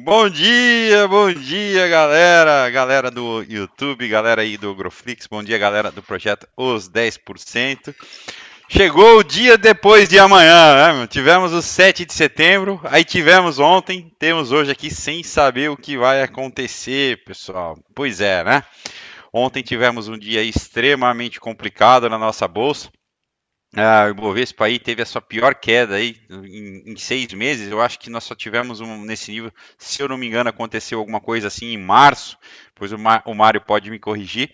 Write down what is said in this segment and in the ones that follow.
Bom dia, bom dia, galera, galera do YouTube, galera aí do Agroflix, bom dia, galera do projeto Os 10%. Chegou o dia depois de amanhã, né? Tivemos o 7 de setembro, aí tivemos ontem, temos hoje aqui sem saber o que vai acontecer, pessoal. Pois é, né? Ontem tivemos um dia extremamente complicado na nossa bolsa. Ah, o Ibovespa aí teve a sua pior queda aí em, em, seis meses. Eu acho que nós só tivemos um, nesse nível. Se eu não me engano, aconteceu alguma coisa assim em março. Pois o, o Mário pode me corrigir.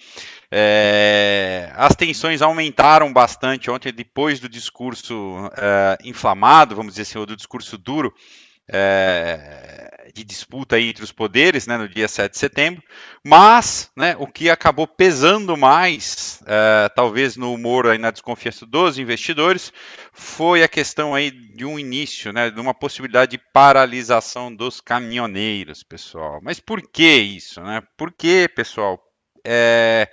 É, as tensões aumentaram bastante ontem depois do discurso é, inflamado, vamos dizer assim, ou do discurso duro é, de disputa entre os poderes né, no dia 7 de setembro, mas né, o que acabou pesando mais, é, talvez no humor e na desconfiança dos investidores, foi a questão aí de um início, né, de uma possibilidade de paralisação dos caminhoneiros, pessoal. Mas por que isso? Né? Por que, pessoal? É,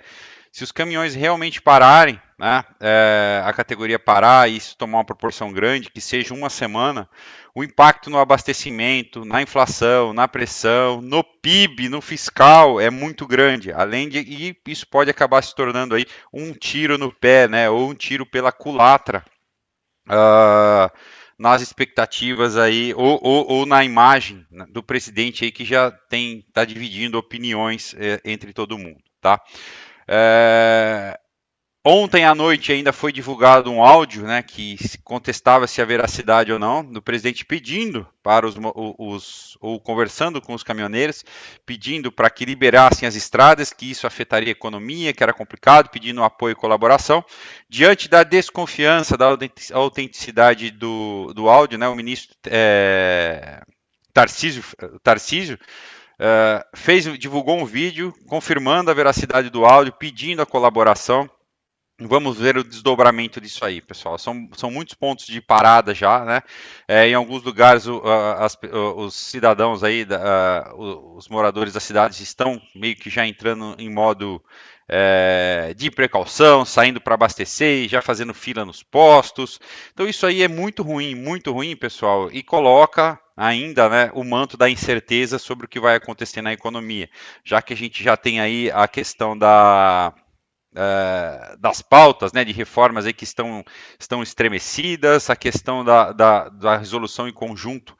se os caminhões realmente pararem, né, é, a categoria parar e isso tomar uma proporção grande, que seja uma semana, o impacto no abastecimento, na inflação, na pressão, no PIB, no fiscal é muito grande. Além de e isso pode acabar se tornando aí um tiro no pé, né, ou um tiro pela culatra. Uh, nas expectativas aí, ou, ou, ou, na imagem do presidente aí que já tem está dividindo opiniões é, entre todo mundo, tá? É, Ontem à noite ainda foi divulgado um áudio né, que contestava se a veracidade ou não do presidente pedindo para os, os ou conversando com os caminhoneiros, pedindo para que liberassem as estradas, que isso afetaria a economia, que era complicado, pedindo apoio e colaboração. Diante da desconfiança da autenticidade do, do áudio, né, o ministro é, Tarcísio, Tarcísio é, fez, divulgou um vídeo confirmando a veracidade do áudio, pedindo a colaboração Vamos ver o desdobramento disso aí, pessoal. São, são muitos pontos de parada já, né? É, em alguns lugares, o, as, os cidadãos aí, da, os moradores da cidade estão meio que já entrando em modo é, de precaução, saindo para abastecer, já fazendo fila nos postos. Então isso aí é muito ruim, muito ruim, pessoal, e coloca ainda né, o manto da incerteza sobre o que vai acontecer na economia, já que a gente já tem aí a questão da uh, das pautas né, de reformas aí que estão, estão estremecidas, a questão da, da, da resolução em conjunto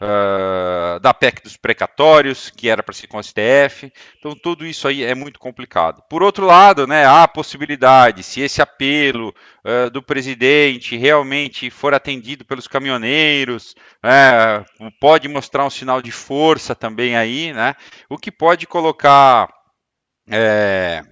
uh, da PEC dos precatórios, que era para ser com o STF. Então, tudo isso aí é muito complicado. Por outro lado, né, há a possibilidade, se esse apelo uh, do presidente realmente for atendido pelos caminhoneiros, né, pode mostrar um sinal de força também aí, né, o que pode colocar. É,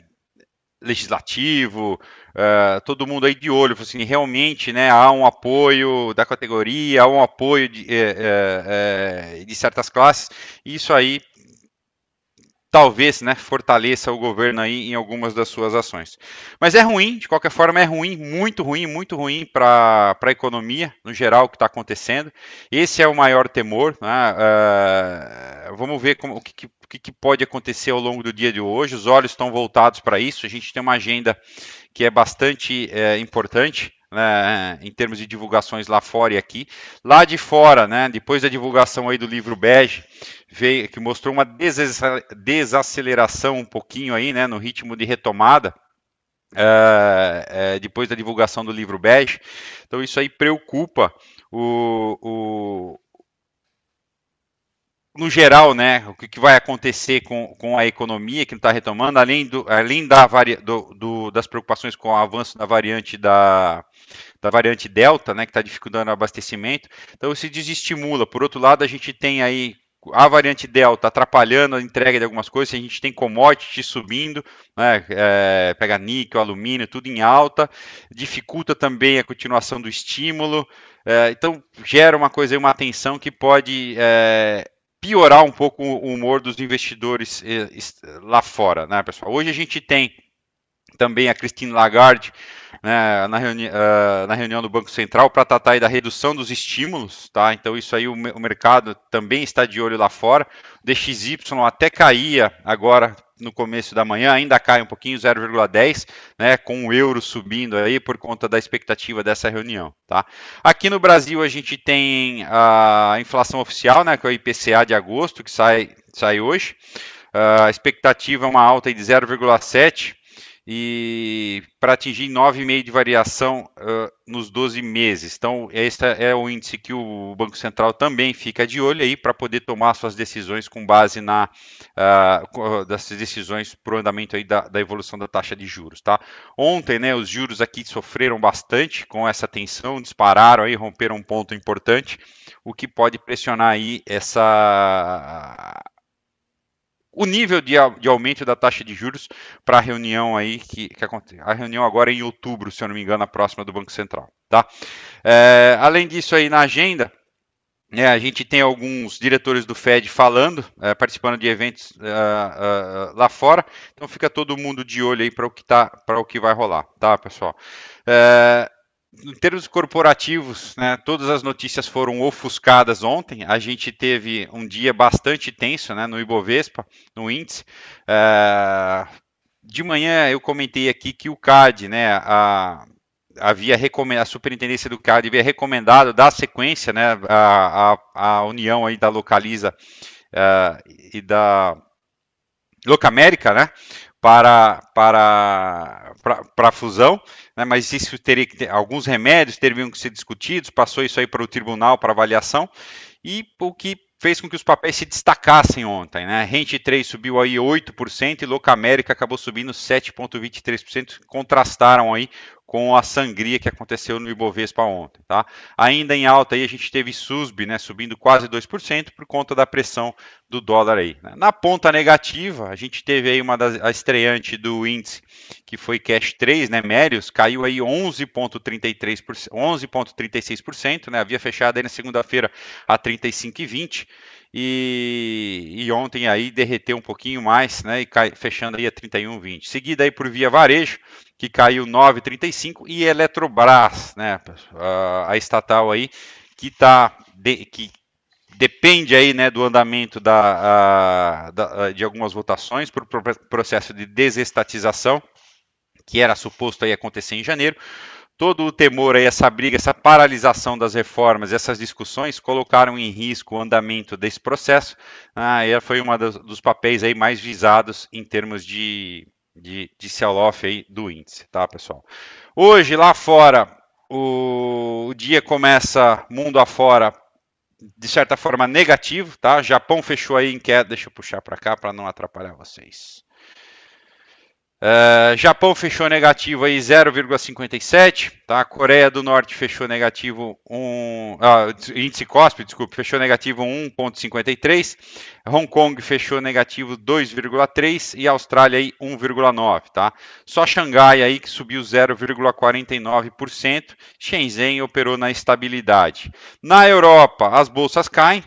legislativo, uh, todo mundo aí de olho, assim, realmente né, há um apoio da categoria, há um apoio de, é, é, de certas classes, isso aí talvez né, fortaleça o governo aí em algumas das suas ações. Mas é ruim, de qualquer forma, é ruim, muito ruim, muito ruim para a economia, no geral, o que está acontecendo. Esse é o maior temor. Né? Uh, vamos ver como, o que, o que, que pode acontecer ao longo do dia de hoje. Os olhos estão voltados para isso. A gente tem uma agenda que é bastante é, importante. Né, em termos de divulgações lá fora e aqui. Lá de fora, né, depois da divulgação aí do livro Bege, veio, que mostrou uma desaceleração um pouquinho aí, né, no ritmo de retomada. É, é, depois da divulgação do livro Bege. Então isso aí preocupa o, o, no geral, né, o que, vai acontecer com, com a economia que não está retomando, além, do, além da vari, do, do, das preocupações com o avanço da variante da, da variante Delta, né, que está dificultando o abastecimento, então isso desestimula. Por outro lado, a gente tem aí a variante Delta atrapalhando a entrega de algumas coisas, a gente tem commodities subindo, né, é, pega níquel, alumínio, tudo em alta, dificulta também a continuação do estímulo, é, então gera uma coisa, uma tensão que pode é, piorar um pouco o humor dos investidores eh, lá fora, né, pessoal? Hoje a gente tem também a Christine Lagarde né, na, reuni uh, na, reunião do Banco Central para tratar aí da redução dos estímulos, tá? Então isso aí o, o, mercado também está de olho lá fora. O DXY até caía agora no começo da manhã, ainda cai um pouquinho, 0,10, né, com o euro subindo aí por conta da expectativa dessa reunião, tá? Aqui no Brasil a gente tem a inflação oficial, né, que é o IPCA de agosto, que sai, sai hoje. Uh, a expectativa é uma alta de 0,7 e para atingir 9,5 de variação uh, nos 12 meses. Então, esse é o índice que o Banco Central também fica de olho aí para poder tomar suas decisões com base na uh, das decisões para o andamento aí da, da, evolução da taxa de juros. Tá? Ontem, né, os juros aqui sofreram bastante com essa tensão, dispararam aí, romperam um ponto importante, o que pode pressionar aí essa o nível de, de, aumento da taxa de juros para a reunião aí que, que acontece. A reunião agora é em outubro, se eu não me engano, a próxima do Banco Central. Tá? É, além disso aí na agenda, é, a gente tem alguns diretores do Fed falando, é, participando de eventos uh, uh, lá fora. Então fica todo mundo de olho aí para o que tá, para o que vai rolar, tá, pessoal? Em termos corporativos, né, todas as notícias foram ofuscadas ontem. A gente teve um dia bastante tenso né, no Ibovespa, no índice. É, de manhã eu comentei aqui que o CAD, né, a, havia a superintendência do CAD havia recomendado dar sequência né, a, a, a união aí da Localiza uh, e da Locamérica, né, para, para, para, a fusão né, mas isso teria que ter, alguns remédios teriam que ser discutidos, passou isso aí para o tribunal para avaliação, e o que fez com que os papéis se destacassem ontem. Né? Rente 3 subiu aí 8% e Locamérica acabou subindo 7,23%, contrastaram aí com a sangria que aconteceu no Ibovespa ontem. Tá? Ainda em alta aí a gente teve SUSB né, subindo quase 2% por conta da pressão do dólar aí. Né? Na ponta negativa, a gente teve aí uma das a estreante do índice que foi Cash 3, né, Mérios, caiu aí 11,33%, 11,36%, né, havia fechado aí na segunda-feira a 35,20 e, e ontem aí derreteu um pouquinho mais, né, e cai, fechando aí a 31,20. Seguida aí por Via Varejo, que caiu 9,35 e Eletrobras, né, a, a estatal aí que tá de, que depende aí, né, do andamento da, a, da, de algumas votações por processo de desestatização, que era suposto aí acontecer em janeiro todo o temor aí, essa briga, essa paralisação das reformas, essas discussões colocaram em risco o andamento desse processo. Ah, foi um dos, dos, papéis aí mais visados em termos de, de, de sell-off aí do índice, tá, pessoal? Hoje, lá fora, o, o dia começa mundo afora de certa forma negativo, tá? Japão fechou aí em queda, deixa eu puxar para cá para não atrapalhar vocês. Uh, Japão fechou negativo aí 0,57, tá? Coreia do Norte fechou negativo 1, ah, índice COSP, desculpe, fechou negativo 1,53, Hong Kong fechou negativo 2,3 e Austrália aí 1,9, tá? Só Xangai aí que subiu 0,49%, Shenzhen operou na estabilidade. Na Europa, as bolsas caem,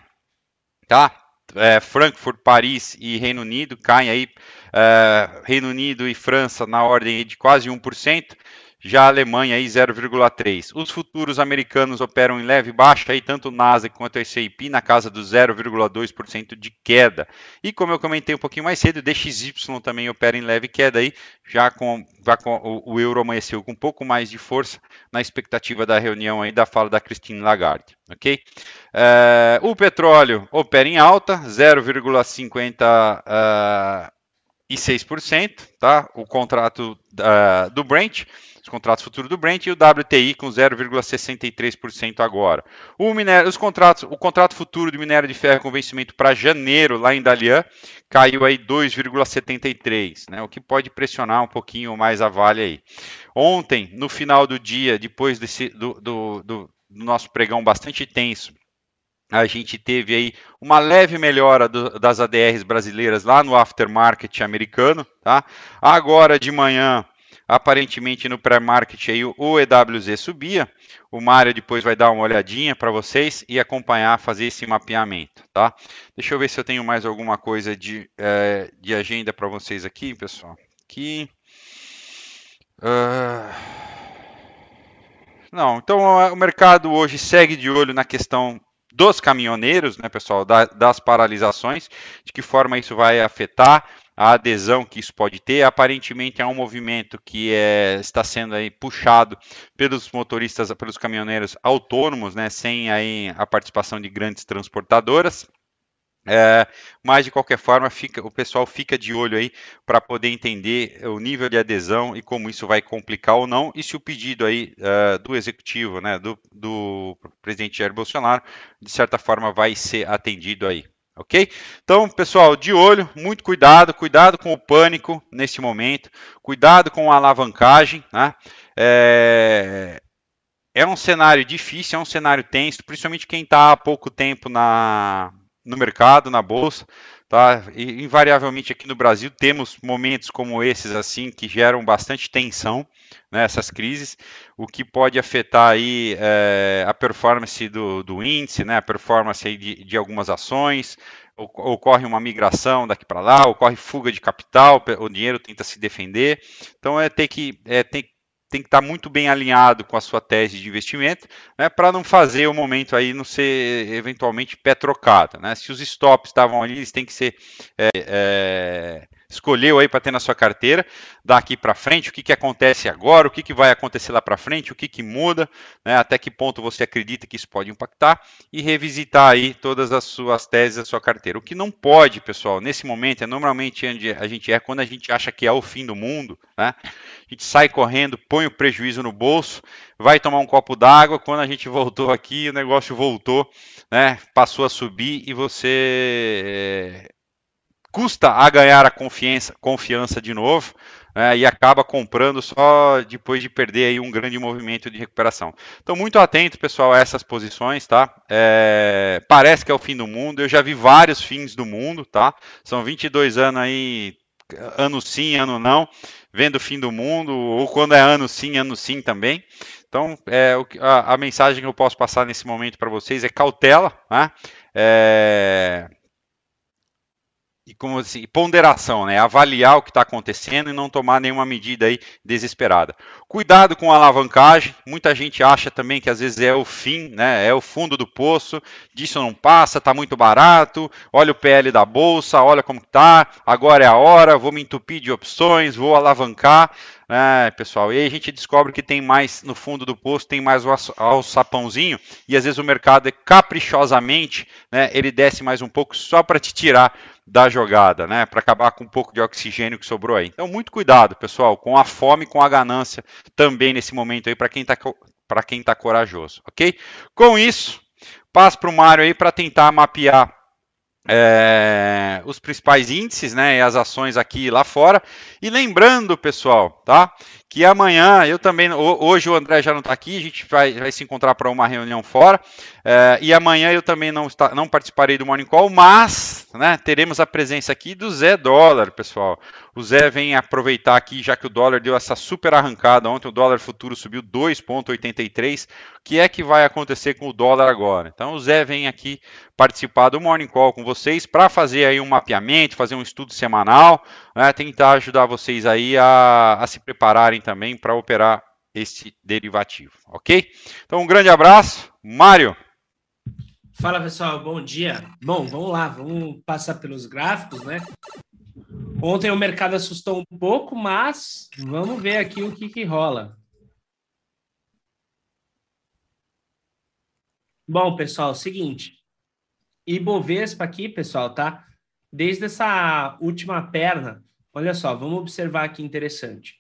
tá? É, Frankfurt, Paris e Reino Unido caem aí Uh, Reino Unido e França na ordem de quase 1%, já a Alemanha aí 0,3%. Os futuros americanos operam em leve baixa, aí, tanto o Nasdaq quanto o S&P na casa do 0,2% de queda. E como eu comentei um pouquinho mais cedo, o DXY também opera em leve queda, aí, já com, já com o, o, euro amanheceu com um pouco mais de força na expectativa da reunião aí da fala da Christine Lagarde. ok? Uh, o petróleo opera em alta, 0,50%. Uh, e 6%, tá? O contrato uh, do Brent, os contratos futuros do Brent e o WTI com 0,63% agora. O minério, os contratos, o contrato futuro de minério de ferro com vencimento para janeiro lá em Dalian caiu aí 2,73, né? O que pode pressionar um pouquinho mais a Vale aí. Ontem, no final do dia, depois desse, do, do, do, do nosso pregão bastante tenso, a gente teve aí uma leve melhora do, das ADRs brasileiras lá no aftermarket americano, tá? Agora de manhã, aparentemente no pré-market aí o EWZ subia. O Mário depois vai dar uma olhadinha para vocês e acompanhar, fazer esse mapeamento, tá? Deixa eu ver se eu tenho mais alguma coisa de, é, de agenda para vocês aqui, pessoal. Aqui. Uh... Não, então o mercado hoje segue de olho na questão dos caminhoneiros, né, pessoal, da, das paralisações, de que forma isso vai afetar a adesão que isso pode ter. Aparentemente é um movimento que é, está sendo aí puxado pelos motoristas, pelos caminhoneiros autônomos, né, sem aí a participação de grandes transportadoras. É, mas de qualquer forma, fica, o pessoal fica de olho aí para poder entender o nível de adesão e como isso vai complicar ou não, e se o pedido aí uh, do executivo, né, do, do presidente Jair Bolsonaro, de certa forma vai ser atendido aí. Ok? Então, pessoal, de olho, muito cuidado, cuidado com o pânico nesse momento, cuidado com a alavancagem, né? É, é um cenário difícil, é um cenário tenso, principalmente quem está há pouco tempo na, no mercado, na bolsa, tá? E, invariavelmente aqui no Brasil temos momentos como esses assim que geram bastante tensão, né, essas crises, o que pode afetar aí é, a performance do, do, índice, né, a performance de, de algumas ações, ocorre uma migração daqui para lá, ocorre fuga de capital, o dinheiro tenta se defender, então é ter que é, tem que estar muito bem alinhado com a sua tese de investimento, né, para não fazer o momento aí não ser eventualmente pé trocado. Né? Se os stops estavam ali, eles têm que ser é, é, escolheu aí para ter na sua carteira daqui para frente, o que, que acontece agora, o que, que vai acontecer lá para frente, o que, que muda, né, até que ponto você acredita que isso pode impactar e revisitar aí todas as suas teses da sua carteira. O que não pode, pessoal, nesse momento é normalmente onde a gente é quando a gente acha que é o fim do mundo, né? A gente sai correndo, põe o prejuízo no bolso, vai tomar um copo d'água. Quando a gente voltou aqui, o negócio voltou, né? Passou a subir e você custa a ganhar a confiança, confiança de novo né, e acaba comprando só depois de perder aí um grande movimento de recuperação. Então, muito atento, pessoal, a essas posições, tá? É, parece que é o fim do mundo, eu já vi vários fins do mundo, tá? São 22 anos aí, ano sim, ano não, vendo o fim do mundo, ou quando é ano sim, ano sim também. Então, é, a, a mensagem que eu posso passar nesse momento para vocês é cautela, né? É, e como assim, ponderação, né? Avaliar o que está acontecendo e não tomar nenhuma medida aí desesperada. Cuidado com a alavancagem. Muita gente acha também que às vezes é o fim, né? É o fundo do poço. Disso não passa, está muito barato. Olha o PL da bolsa, olha como está. Agora é a hora. Vou me entupir de opções, vou alavancar. É, pessoal, e aí a gente descobre que tem mais no fundo do poço, tem mais o sapãozinho, e às vezes o mercado é caprichosamente, né, ele desce mais um pouco só para te tirar da jogada, né? Para acabar com um pouco de oxigênio que sobrou aí. Então, muito cuidado, pessoal, com a fome, com a ganância também nesse momento aí para quem está para quem tá corajoso, ok? Com isso, passo para o Mário aí para tentar mapear é, os principais índices, né, e as ações aqui lá fora. E lembrando, pessoal, tá? Que amanhã eu também, hoje o André já não está aqui, a gente vai, vai se encontrar para uma reunião fora. É, e amanhã eu também não, está, não participarei do Morning Call, mas né, teremos a presença aqui do Zé Dólar, pessoal. O Zé vem aproveitar aqui, já que o dólar deu essa super arrancada. Ontem o dólar futuro subiu 2,83. O que é que vai acontecer com o dólar agora? Então o Zé vem aqui participar do Morning Call com vocês para fazer aí um mapeamento, fazer um estudo semanal, né, tentar ajudar vocês aí a, a se prepararem também para operar esse derivativo, ok? Então um grande abraço, Mário. Fala pessoal, bom dia. Bom, vamos lá, vamos passar pelos gráficos, né? Ontem o mercado assustou um pouco, mas vamos ver aqui o que, que rola. Bom, pessoal, seguinte. Ibovespa aqui, pessoal, tá? Desde essa última perna, olha só, vamos observar que interessante.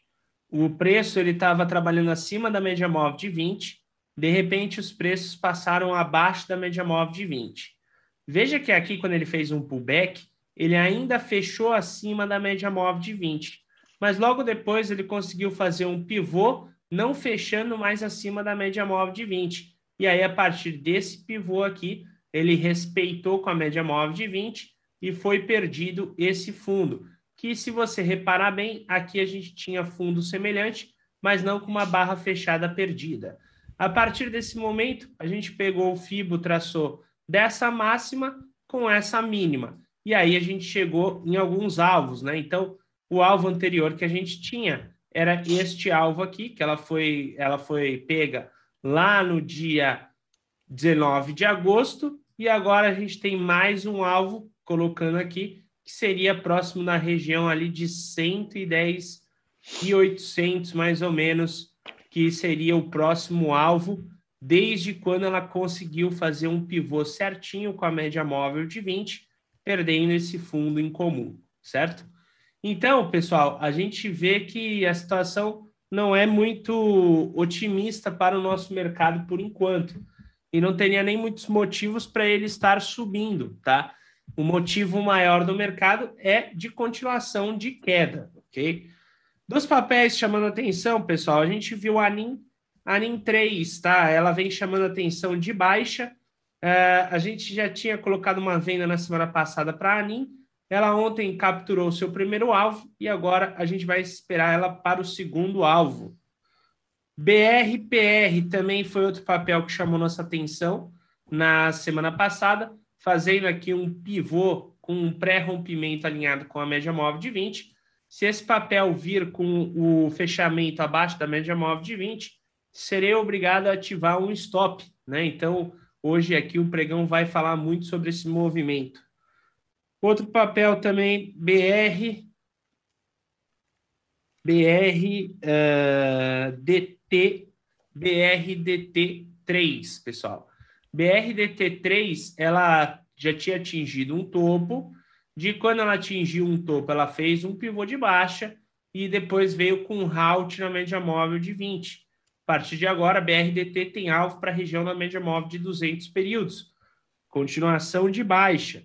O preço ele estava trabalhando acima da média móvel de 20, de repente os preços passaram abaixo da média móvel de 20. Veja que aqui quando ele fez um pullback, ele ainda fechou acima da média móvel de 20. Mas logo depois ele conseguiu fazer um pivô, não fechando mais acima da média móvel de 20. E aí, a partir desse pivô aqui, ele respeitou com a média móvel de 20 e foi perdido esse fundo. Que, se você reparar bem, aqui a gente tinha fundo semelhante, mas não com uma barra fechada perdida. A partir desse momento, a gente pegou o FIBO, traçou dessa máxima com essa mínima. E aí a gente chegou em alguns alvos, né? Então, o alvo anterior que a gente tinha era este alvo aqui, que ela foi, ela foi pega lá no dia 19 de agosto, e agora a gente tem mais um alvo, colocando aqui, que seria próximo na região ali de 110 e 800, mais ou menos, que seria o próximo alvo, desde quando ela conseguiu fazer um pivô certinho com a média móvel de 20, perdendo esse fundo em comum, certo? Então, pessoal, a gente vê que a situação não é muito otimista para o nosso mercado por enquanto. E não teria nem muitos motivos para ele estar subindo, tá? O motivo maior do mercado é de continuação de queda, ok? Dos papéis chamando atenção, pessoal, a gente viu a ANIM, a ANIM 3, tá? Ela vem chamando atenção de baixa. Uh, a gente já tinha colocado uma venda na semana passada para a ANIM, ela ontem capturou seu primeiro alvo e agora a gente vai esperar ela para o segundo alvo. BRPR também foi outro papel que chamou nossa atenção na semana passada, fazendo aqui um pivô com um pré-rompimento alinhado com a média móvel de 20. Se esse papel vir com o fechamento abaixo da média móvel de 20, serei obrigado a ativar um stop. Né? Então, hoje aqui o pregão vai falar muito sobre esse movimento. Outro papel também, BR, BR uh, DT, BRDT3, pessoal. BRDT3, ela já tinha atingido um topo, de quando ela atingiu um topo, ela fez um pivô de baixa e depois veio com um halt na média móvel de 20. A partir de agora, a BRDT tem alvo para a região da média móvel de 200 períodos. Continuação de baixa.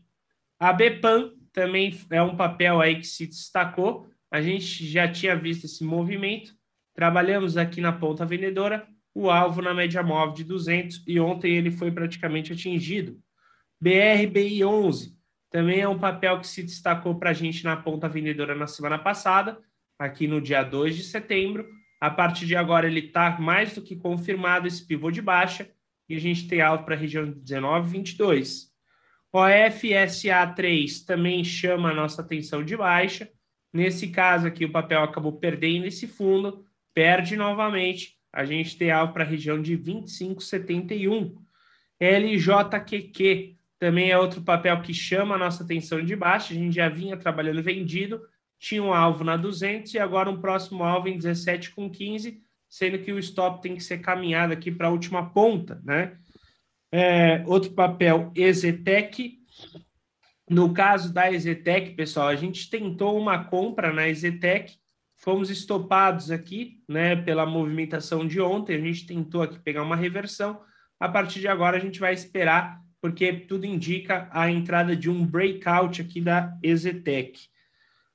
A BPAN também é um papel aí que se destacou. A gente já tinha visto esse movimento. Trabalhamos aqui na ponta vendedora, o alvo na média móvel de 200 e ontem ele foi praticamente atingido. BRBI 11 também é um papel que se destacou para a gente na ponta vendedora na semana passada, aqui no dia 2 de setembro. A partir de agora ele está mais do que confirmado esse pivô de baixa e a gente tem alvo para a região de 19,22. O FSA3 também chama a nossa atenção de baixa. Nesse caso aqui, o papel acabou perdendo esse fundo, perde novamente. A gente tem alvo para a região de 25,71. LJQQ também é outro papel que chama a nossa atenção de baixa. A gente já vinha trabalhando vendido, tinha um alvo na 200 e agora um próximo alvo em 17,15, sendo que o stop tem que ser caminhado aqui para a última ponta, né? É, outro papel, Ezetec. No caso da Ezetec, pessoal, a gente tentou uma compra na Ezetec, fomos estopados aqui, né, pela movimentação de ontem, a gente tentou aqui pegar uma reversão. A partir de agora, a gente vai esperar, porque tudo indica a entrada de um breakout aqui da Ezetec.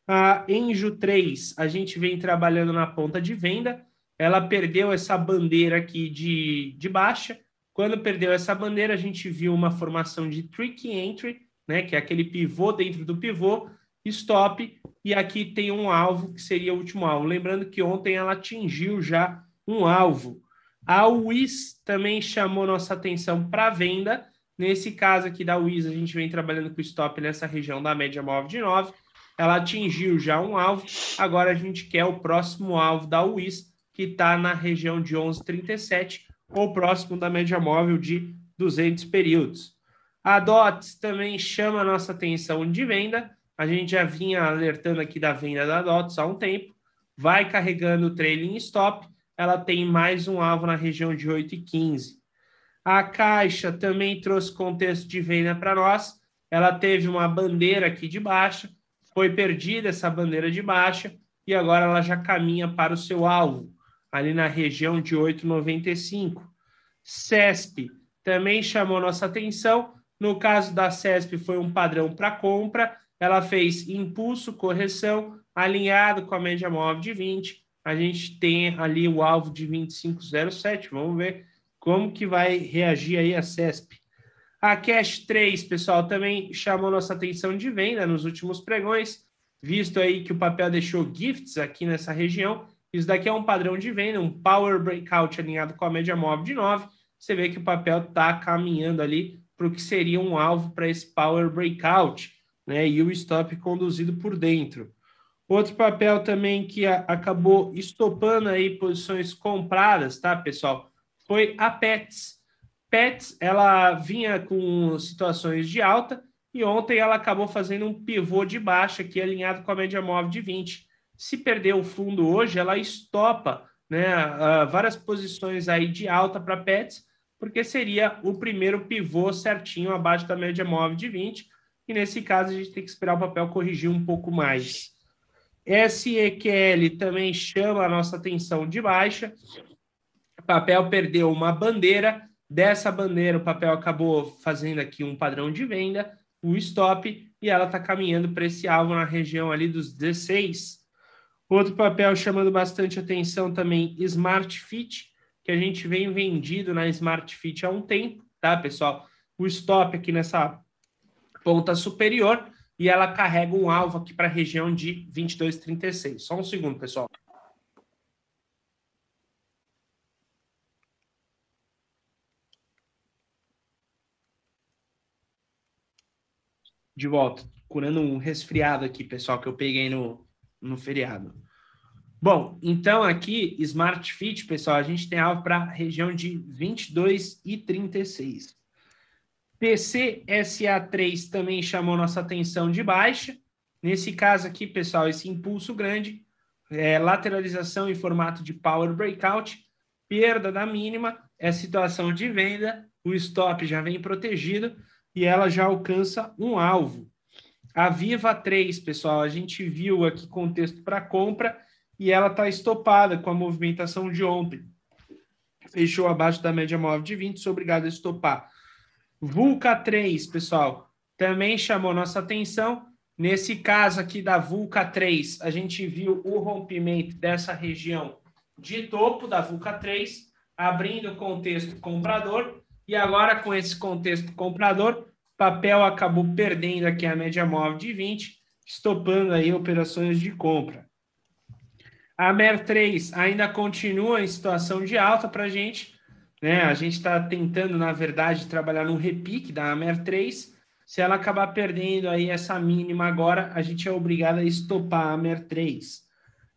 A Enjo 3, a gente vem trabalhando na ponta de venda, ela perdeu essa bandeira aqui de, de baixa, quando perdeu essa bandeira, a gente viu uma formação de tricky entry, né, que é aquele pivô dentro do pivô, stop, e aqui tem um alvo que seria o último alvo. Lembrando que ontem ela atingiu já um alvo. A WIS também chamou nossa atenção para venda. Nesse caso aqui da WIS, a gente vem trabalhando com stop nessa região da média móvel de 9. Ela atingiu já um alvo. Agora a gente quer o próximo alvo da WIS, que está na região de 11,37 ou próximo da média móvel de 200 períodos. A DOTS também chama nossa atenção de venda. A gente já vinha alertando aqui da venda da DOTS há um tempo. Vai carregando o trailing stop. Ela tem mais um alvo na região de 8,15. A Caixa também trouxe contexto de venda para nós. Ela teve uma bandeira aqui de baixa, foi perdida essa bandeira de baixa e agora ela já caminha para o seu alvo ali na região de 8,95. CESP também chamou nossa atenção. No caso da CESP, foi um padrão para compra. Ela fez impulso, correção, alinhado com a média móvel de 20. A gente tem ali o alvo de 25,07. Vamos ver como que vai reagir aí a CESP. A Cash 3, pessoal, também chamou nossa atenção de venda nos últimos pregões, visto aí que o papel deixou gifts aqui nessa região isso daqui é um padrão de venda, um power breakout alinhado com a média móvel de 9. Você vê que o papel está caminhando ali para o que seria um alvo para esse power breakout, né? E o stop conduzido por dentro. Outro papel também que a, acabou estopando aí posições compradas, tá, pessoal? Foi a Pets. Pets, ela vinha com situações de alta e ontem ela acabou fazendo um pivô de baixa aqui alinhado com a média móvel de 20. Se perder o fundo hoje, ela estopa né, várias posições aí de alta para Pets, porque seria o primeiro pivô certinho abaixo da média móvel de 20. E nesse caso a gente tem que esperar o papel corrigir um pouco mais. SEQL também chama a nossa atenção de baixa. O papel perdeu uma bandeira. Dessa bandeira, o papel acabou fazendo aqui um padrão de venda, o stop, e ela está caminhando para esse alvo na região ali dos 16. Outro papel chamando bastante atenção também, Smart Fit, que a gente vem vendido na Smart Fit há um tempo, tá, pessoal? O stop aqui nessa ponta superior e ela carrega um alvo aqui para a região de 22,36. Só um segundo, pessoal. De volta, curando um resfriado aqui, pessoal, que eu peguei no, no feriado. Bom, então aqui, Smart Fit, pessoal, a gente tem alvo para a região de 22 e 36. PCSA3 também chamou nossa atenção de baixa. Nesse caso aqui, pessoal, esse impulso grande, é, lateralização em formato de power breakout, perda da mínima, é situação de venda, o stop já vem protegido e ela já alcança um alvo. A Viva 3, pessoal, a gente viu aqui contexto para compra e ela está estopada com a movimentação de ontem. Fechou abaixo da média móvel de 20, sou obrigado a estopar. Vulca 3, pessoal, também chamou nossa atenção. Nesse caso aqui da Vulca 3, a gente viu o rompimento dessa região de topo da Vulca 3, abrindo o contexto comprador. E agora, com esse contexto comprador, papel acabou perdendo aqui a média móvel de 20, estopando aí operações de compra. A MER 3 ainda continua em situação de alta para a gente, né? A gente está tentando, na verdade, trabalhar num repique da Amer 3. Se ela acabar perdendo aí essa mínima agora, a gente é obrigado a estopar a Amer 3.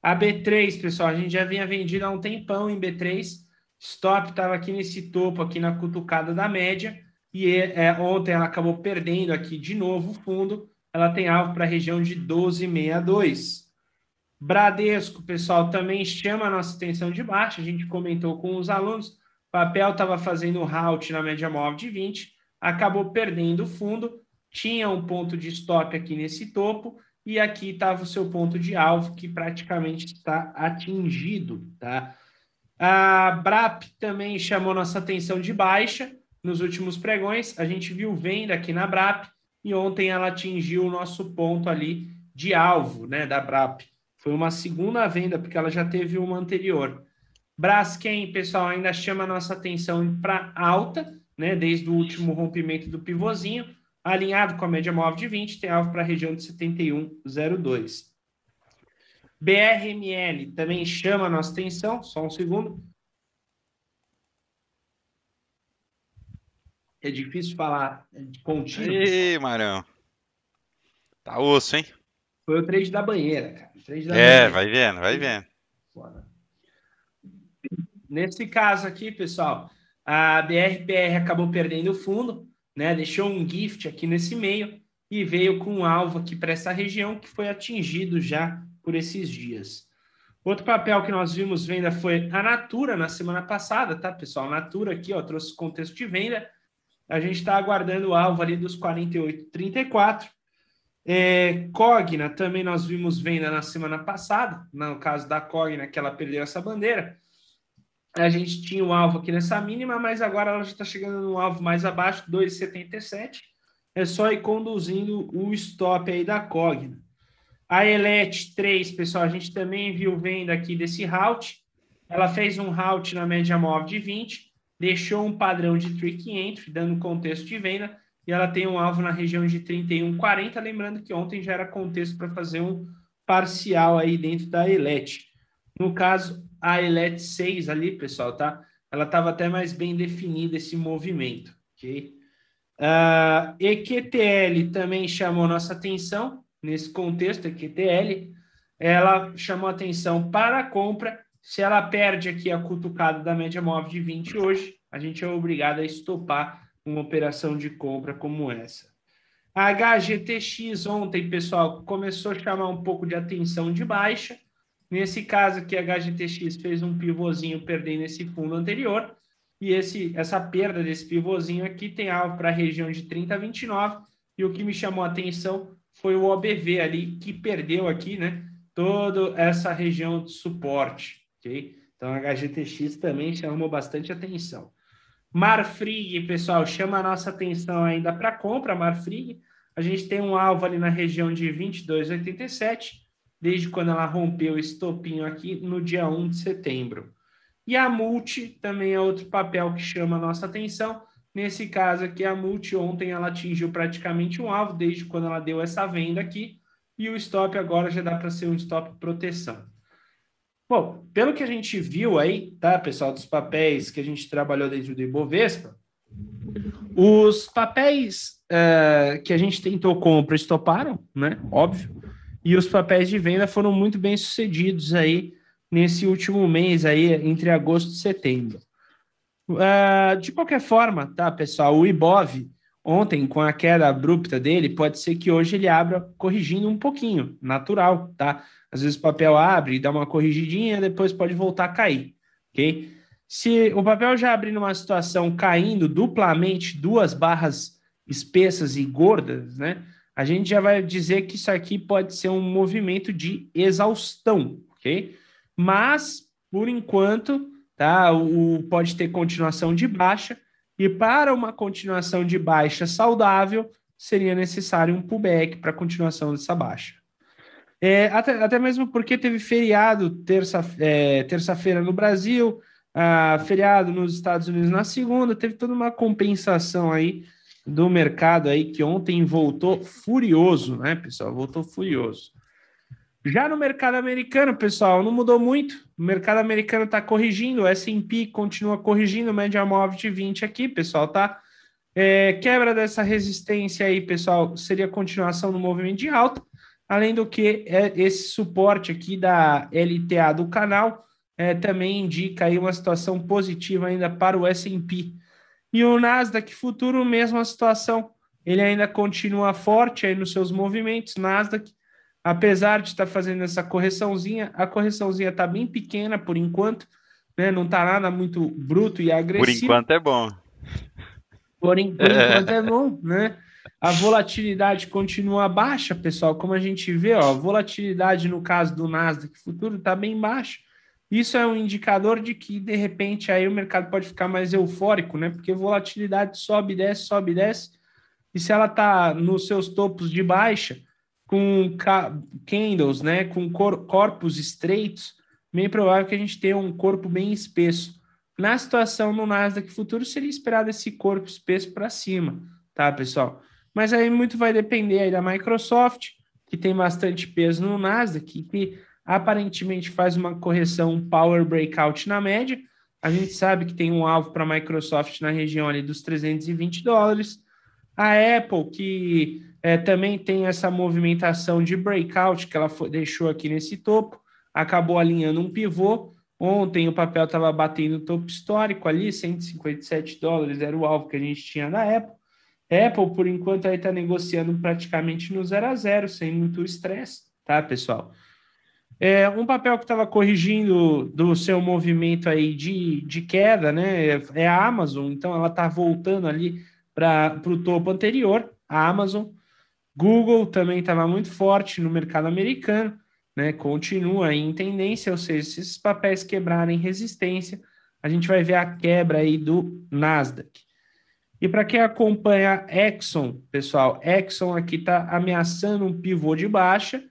A B3, pessoal, a gente já vinha vendido há um tempão em B3. Stop estava aqui nesse topo, aqui na cutucada da média. E é, ontem ela acabou perdendo aqui de novo o fundo. Ela tem alvo para a região de 12,62. Bradesco, pessoal, também chama a nossa atenção de baixo. A gente comentou com os alunos papel estava fazendo halt na média móvel de 20, acabou perdendo o fundo, tinha um ponto de stop aqui nesse topo, e aqui estava o seu ponto de alvo, que praticamente está atingido. Tá? A BRAP também chamou nossa atenção de baixa nos últimos pregões. A gente viu venda aqui na BRAP, e ontem ela atingiu o nosso ponto ali de alvo né, da BRAP. Foi uma segunda venda, porque ela já teve uma anterior. Braskem, pessoal, ainda chama a nossa atenção para alta, né, desde o último rompimento do pivôzinho, alinhado com a média móvel de 20, tem alvo para a região de 71,02. BRML também chama a nossa atenção, só um segundo. É difícil falar de contínuo. Ih, Marão. Tá osso, hein? Foi o trade da banheira, cara. Da é, banheira. vai vendo, vai vendo. Foda. Nesse caso aqui, pessoal, a BRPR acabou perdendo o fundo, né? Deixou um gift aqui nesse meio e veio com um alvo aqui para essa região que foi atingido já por esses dias. Outro papel que nós vimos venda foi a Natura na semana passada, tá, pessoal? A Natura aqui, ó, trouxe contexto de venda. A gente está aguardando o alvo ali dos 48,34. É, Cogna também nós vimos venda na semana passada, no caso da Cogna, que ela perdeu essa bandeira a gente tinha um alvo aqui nessa mínima, mas agora ela já está chegando no alvo mais abaixo, 2,77. É só ir conduzindo o stop aí da Cogna. A Elet 3, pessoal, a gente também viu venda aqui desse route. Ela fez um route na média móvel de 20, deixou um padrão de trick entry, dando contexto de venda, e ela tem um alvo na região de 31,40. Lembrando que ontem já era contexto para fazer um parcial aí dentro da Elet. No caso, a ELET 6 ali, pessoal, tá? Ela estava até mais bem definida esse movimento, ok? Uh, ah, EQTL também chamou nossa atenção nesse contexto, EQTL. ela chamou atenção para a compra. Se ela perde aqui a cutucada da média móvel de 20 hoje, a gente é obrigado a estopar uma operação de compra como essa. A HGTX ontem, pessoal, começou a chamar um pouco de atenção de baixa. Nesse caso aqui, a HGTX fez um pivôzinho perdendo esse fundo anterior. E esse, essa perda desse pivôzinho aqui tem alvo para a região de 30 a 29. E o que me chamou a atenção foi o OBV ali, que perdeu aqui, né? Toda essa região de suporte, ok? Então, a HGTX também chamou bastante atenção. Marfrig, pessoal, chama a nossa atenção ainda para compra, Marfrig. A gente tem um alvo ali na região de 22,87, desde quando ela rompeu esse topinho aqui no dia 1 de setembro. E a Multi também é outro papel que chama a nossa atenção. Nesse caso aqui, a Multi ontem ela atingiu praticamente um alvo, desde quando ela deu essa venda aqui. E o stop agora já dá para ser um stop proteção. Bom, pelo que a gente viu aí, tá, pessoal, dos papéis que a gente trabalhou dentro do Ibovespa, os papéis uh, que a gente tentou compra estoparam, né? Óbvio. E os papéis de venda foram muito bem sucedidos aí nesse último mês aí, entre agosto e setembro. Uh, de qualquer forma, tá, pessoal, o Ibov, ontem, com a queda abrupta dele, pode ser que hoje ele abra corrigindo um pouquinho, natural, tá? Às vezes o papel abre e dá uma corrigidinha, depois pode voltar a cair, ok? Se o papel já abrir numa situação caindo duplamente, duas barras espessas e gordas, né? A gente já vai dizer que isso aqui pode ser um movimento de exaustão, ok? Mas, por enquanto, tá? O, pode ter continuação de baixa, e para uma continuação de baixa saudável, seria necessário um pullback para continuação dessa baixa. É, até, até mesmo porque teve feriado terça-feira é, terça no Brasil, ah, feriado nos Estados Unidos na segunda, teve toda uma compensação aí do mercado aí que ontem voltou furioso, né, pessoal? Voltou furioso. Já no mercado americano, pessoal, não mudou muito. O mercado americano está corrigindo, o S&P continua corrigindo, média móvel de 20 aqui, pessoal, tá? É, quebra dessa resistência aí, pessoal, seria continuação do movimento de alta. Além do que, é, esse suporte aqui da LTA do canal é, também indica aí uma situação positiva ainda para o S&P. E o Nasdaq futuro, mesma situação. Ele ainda continua forte aí nos seus movimentos. Nasdaq, apesar de estar fazendo essa correçãozinha, a correçãozinha está bem pequena por enquanto, né? Não está nada muito bruto e agressivo. Por enquanto é bom. Por, por enquanto é bom, né? A volatilidade continua baixa, pessoal. Como a gente vê, ó, a volatilidade no caso do Nasdaq futuro está bem baixa. Isso é um indicador de que, de repente, aí o mercado pode ficar mais eufórico, né? Porque volatilidade sobe, desce, sobe, desce. E se ela está nos seus topos de baixa, com candles, né? Com cor corpos estreitos, bem provável que a gente tenha um corpo bem espesso. Na situação no Nasdaq futuro, seria esperado esse corpo espesso para cima, tá, pessoal? Mas aí muito vai depender aí da Microsoft, que tem bastante peso no Nasdaq, que aparentemente faz uma correção power breakout na média. A gente sabe que tem um alvo para a Microsoft na região ali dos 320 dólares. A Apple, que é, também tem essa movimentação de breakout que ela foi, deixou aqui nesse topo, acabou alinhando um pivô. Ontem o papel estava batendo o topo histórico ali, 157 dólares era o alvo que a gente tinha da Apple. Apple, por enquanto, aí está negociando praticamente no zero a zero, sem muito estresse, tá, pessoal? É, um papel que estava corrigindo do seu movimento aí de, de queda, né? É a Amazon, então ela está voltando ali para o topo anterior, a Amazon. Google também estava muito forte no mercado americano, né? Continua em tendência, ou seja, se esses papéis quebrarem resistência, a gente vai ver a quebra aí do Nasdaq. E para quem acompanha Exxon, pessoal, Exxon aqui está ameaçando um pivô de baixa,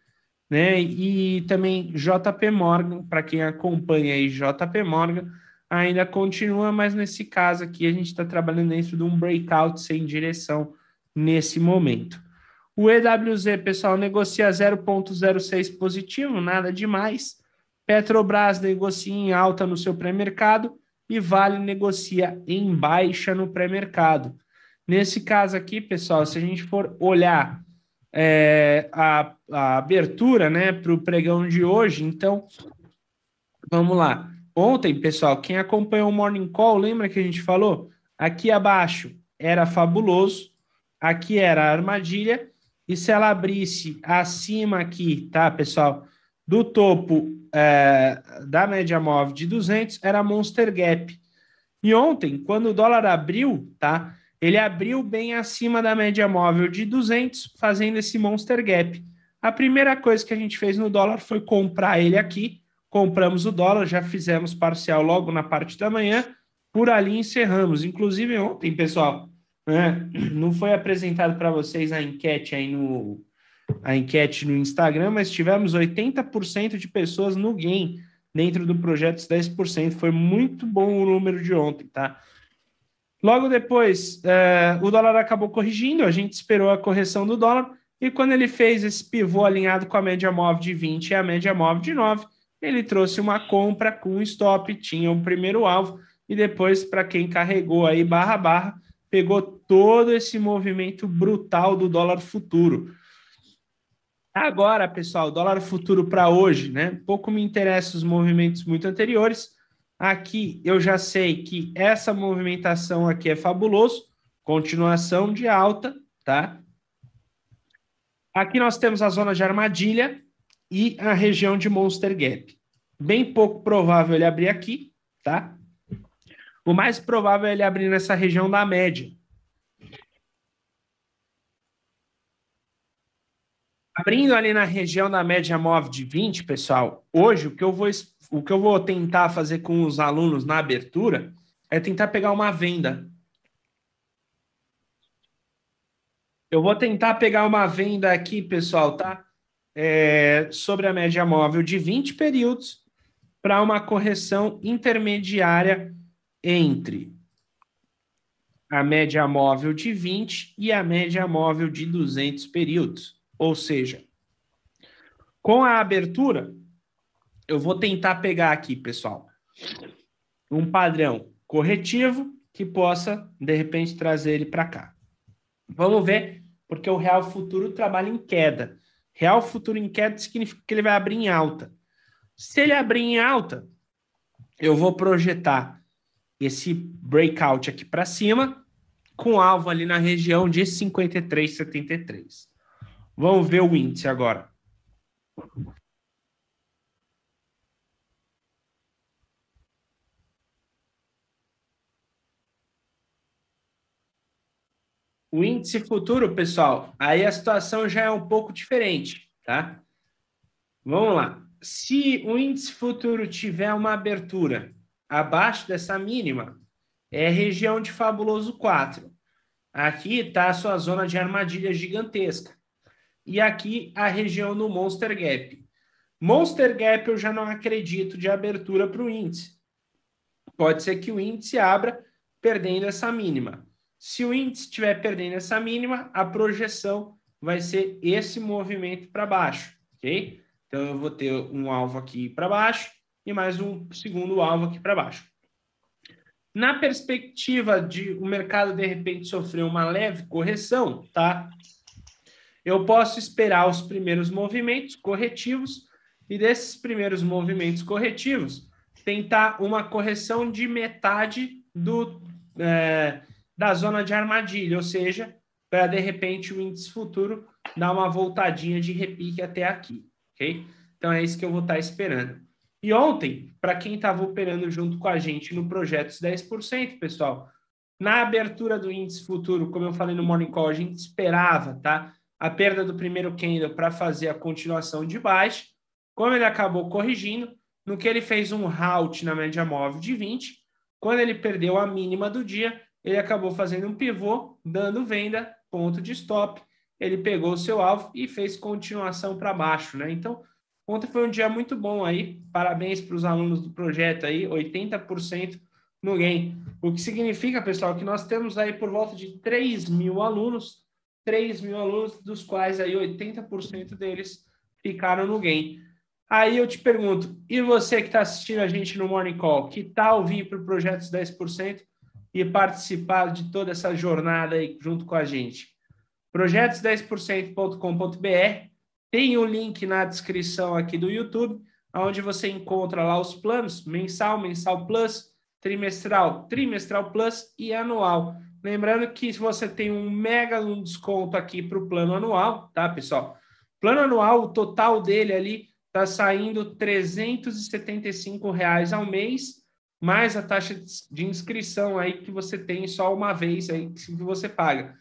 né? E também JP Morgan, para quem acompanha aí JP Morgan, ainda continua, mas nesse caso aqui a gente está trabalhando dentro de um breakout sem direção nesse momento. O EWZ, pessoal, negocia 0,06 positivo, nada demais. Petrobras negocia em alta no seu pré-mercado e Vale negocia em baixa no pré-mercado. Nesse caso aqui, pessoal, se a gente for olhar é, a, a abertura né, para o pregão de hoje. Então, vamos lá. Ontem, pessoal, quem acompanhou o Morning Call, lembra que a gente falou? Aqui abaixo era fabuloso, aqui era a armadilha, e se ela abrisse acima aqui, tá, pessoal, do topo é, da média móvel de 200, era Monster Gap. E ontem, quando o dólar abriu, tá, ele abriu bem acima da média móvel de 200, fazendo esse Monster Gap. A primeira coisa que a gente fez no dólar foi comprar ele aqui, compramos o dólar, já fizemos parcial logo na parte da manhã, por ali encerramos. Inclusive ontem, pessoal, né, não foi apresentado para vocês a enquete aí no a enquete no Instagram, mas tivemos 80% de pessoas no game dentro do projeto 10%. Foi muito bom o número de ontem, tá? Logo depois, é, o dólar acabou corrigindo, a gente esperou a correção do dólar, e quando ele fez esse pivô alinhado com a média móvel de 20 e a média móvel de 9, ele trouxe uma compra com stop, tinha um primeiro alvo e depois, para quem carregou aí barra barra, pegou todo esse movimento brutal do dólar futuro. Agora, pessoal, dólar futuro para hoje, né? Pouco me interessa os movimentos muito anteriores. Aqui eu já sei que essa movimentação aqui é fabuloso, continuação de alta, tá? Aqui nós temos a zona de armadilha, e a região de Monster Gap. Bem pouco provável ele abrir aqui, tá? O mais provável é ele abrir nessa região da média. Abrindo ali na região da média móvel de 20, pessoal, hoje o que eu vou, o que eu vou tentar fazer com os alunos na abertura é tentar pegar uma venda. Eu vou tentar pegar uma venda aqui, pessoal, tá? é, sobre a média móvel de 20 períodos para uma correção intermediária entre a média móvel de 20 e a média móvel de 200 períodos. Ou seja, com a abertura, eu vou tentar pegar aqui, pessoal, um padrão corretivo que possa, de repente, trazer ele para cá. Vamos ver, porque o real futuro trabalha em queda. Real futuro em queda significa que ele vai abrir em alta. Se ele abrir em alta, eu vou projetar esse breakout aqui para cima, com alvo ali na região de 53,73. Vamos ver o índice agora. O índice futuro, pessoal, aí a situação já é um pouco diferente, tá? Vamos lá. Se o índice futuro tiver uma abertura abaixo dessa mínima, é região de fabuloso 4. Aqui está a sua zona de armadilha gigantesca. E aqui a região do Monster Gap. Monster Gap eu já não acredito de abertura para o índice. Pode ser que o índice abra perdendo essa mínima. Se o índice estiver perdendo essa mínima, a projeção vai ser esse movimento para baixo, ok? Então eu vou ter um alvo aqui para baixo e mais um segundo alvo aqui para baixo. Na perspectiva de o mercado de repente sofrer uma leve correção, tá? Eu posso esperar os primeiros movimentos corretivos e desses primeiros movimentos corretivos tentar uma correção de metade do é, da zona de armadilha, ou seja, para de repente o índice futuro dar uma voltadinha de repique até aqui, ok? Então é isso que eu vou estar tá esperando. E ontem, para quem estava operando junto com a gente no projeto 10%, pessoal, na abertura do índice futuro, como eu falei no Morning Call, a gente esperava, tá? A perda do primeiro candle para fazer a continuação de baixo. Como ele acabou corrigindo, no que ele fez um halt na média móvel de 20, quando ele perdeu a mínima do dia, ele acabou fazendo um pivô, dando venda, ponto de stop. Ele pegou o seu alvo e fez continuação para baixo, né? Então, ontem foi um dia muito bom aí. Parabéns para os alunos do projeto aí, 80% no game. O que significa, pessoal, que nós temos aí por volta de 3 mil alunos, 3 mil alunos, dos quais aí 80% deles ficaram no game. Aí eu te pergunto, e você que está assistindo a gente no Morning Call, que tal vir para o Projetos 10%? E participar de toda essa jornada aí junto com a gente. projetos10%.com.br. Tem o um link na descrição aqui do YouTube, onde você encontra lá os planos mensal, mensal plus, trimestral, trimestral plus e anual. Lembrando que você tem um mega um desconto aqui para o plano anual, tá, pessoal? Plano anual, o total dele ali está saindo 375 reais ao mês, mais a taxa de inscrição aí que você tem só uma vez aí que você paga.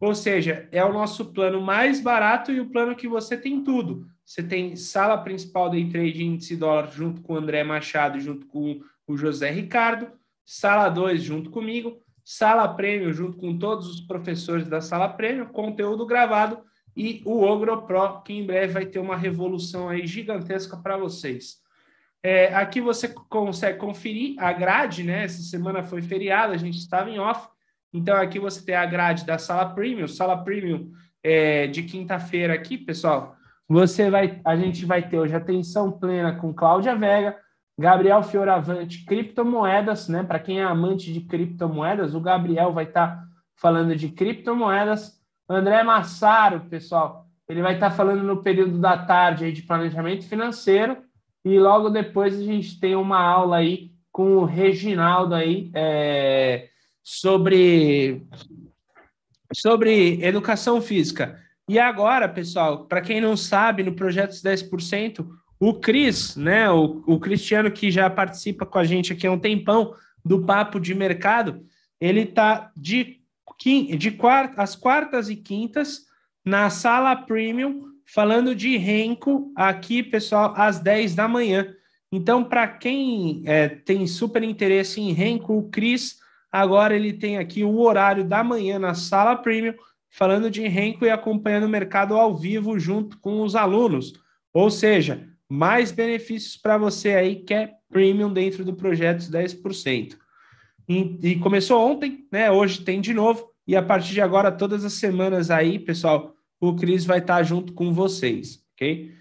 Ou seja, é o nosso plano mais barato e o plano que você tem tudo. Você tem sala principal day trade índice dólar junto com o André Machado, junto com o José Ricardo, sala 2 junto comigo, sala prêmio junto com todos os professores da sala prêmio, conteúdo gravado e o Ogro Pro, que em breve vai ter uma revolução aí gigantesca para vocês. É, aqui você consegue conferir a grade, né? Essa semana foi feriado, a gente estava em off, então, aqui você tem a grade da sala premium, sala premium é, de quinta-feira aqui, pessoal. Você vai, a gente vai ter hoje atenção plena com Cláudia Vega, Gabriel Fioravante, criptomoedas, né? Para quem é amante de criptomoedas, o Gabriel vai estar tá falando de criptomoedas. André Massaro, pessoal, ele vai estar tá falando no período da tarde aí de planejamento financeiro. E logo depois a gente tem uma aula aí com o Reginaldo aí, é, sobre, sobre educação física. E agora, pessoal, para quem não sabe, no projeto 10%, o Cris, né, o, o Cristiano que já participa com a gente aqui há um tempão do Papo de Mercado, ele está de, de quarta, as quartas e quintas na sala premium, falando de Renko aqui, pessoal, às 10 da manhã. Então, para quem é, tem super interesse em Renko, o Cris Agora ele tem aqui o horário da manhã na sala premium, falando de Renko e acompanhando o mercado ao vivo junto com os alunos. Ou seja, mais benefícios para você aí que é premium dentro do projeto 10%. E, e começou ontem, né? Hoje tem de novo. E a partir de agora, todas as semanas aí, pessoal, o Cris vai estar junto com vocês, ok?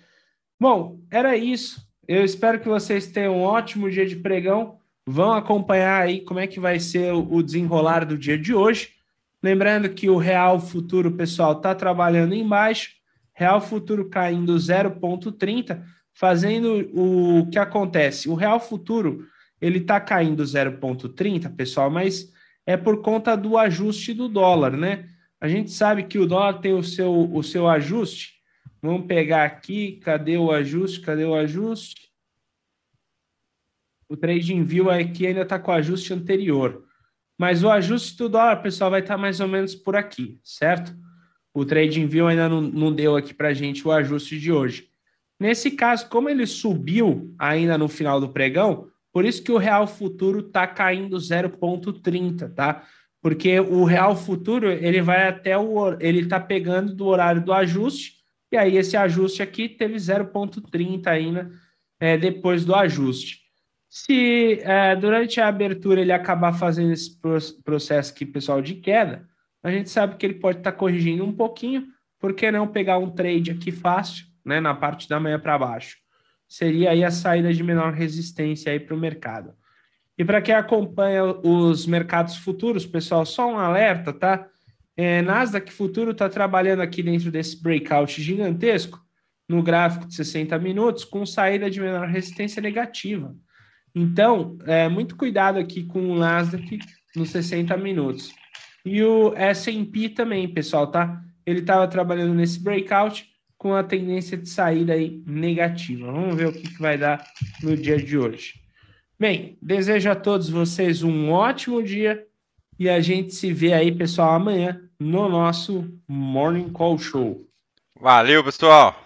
Bom, era isso. Eu espero que vocês tenham um ótimo dia de pregão. Vão acompanhar aí como é que vai ser o desenrolar do dia de hoje. Lembrando que o Real Futuro, pessoal, está trabalhando embaixo. Real Futuro caindo 0,30, fazendo o que acontece. O Real Futuro ele está caindo 0,30, pessoal, mas é por conta do ajuste do dólar, né? A gente sabe que o dólar tem o seu, o seu ajuste. Vamos pegar aqui, cadê o ajuste? Cadê o ajuste? O trade envio aqui ainda está com o ajuste anterior. Mas o ajuste do dólar, pessoal, vai estar tá mais ou menos por aqui, certo? O trade envio ainda não, não deu aqui para a gente o ajuste de hoje. Nesse caso, como ele subiu ainda no final do pregão, por isso que o real futuro está caindo 0,30, tá? Porque o real futuro ele vai até o ele está pegando do horário do ajuste e aí esse ajuste aqui teve 0,30 ainda é, depois do ajuste. Se é, durante a abertura ele acabar fazendo esse processo aqui, pessoal, de queda, a gente sabe que ele pode estar tá corrigindo um pouquinho, por que não pegar um trade aqui fácil, né, na parte da manhã para baixo? Seria aí a saída de menor resistência aí para o mercado. E para quem acompanha os mercados futuros, pessoal, só um alerta, tá? É, Nasdaq Futuro está trabalhando aqui dentro desse breakout gigantesco, no gráfico de 60 minutos, com saída de menor resistência negativa. Então, é, muito cuidado aqui com o Nasdaq nos 60 minutos. E o S&P também, pessoal, tá? Ele estava trabalhando nesse breakout com a tendência de saída aí negativa. Vamos ver o que, que vai dar no dia de hoje. Bem, desejo a todos vocês um ótimo dia e a gente se vê aí, pessoal, amanhã no nosso Morning Call Show. Valeu, pessoal!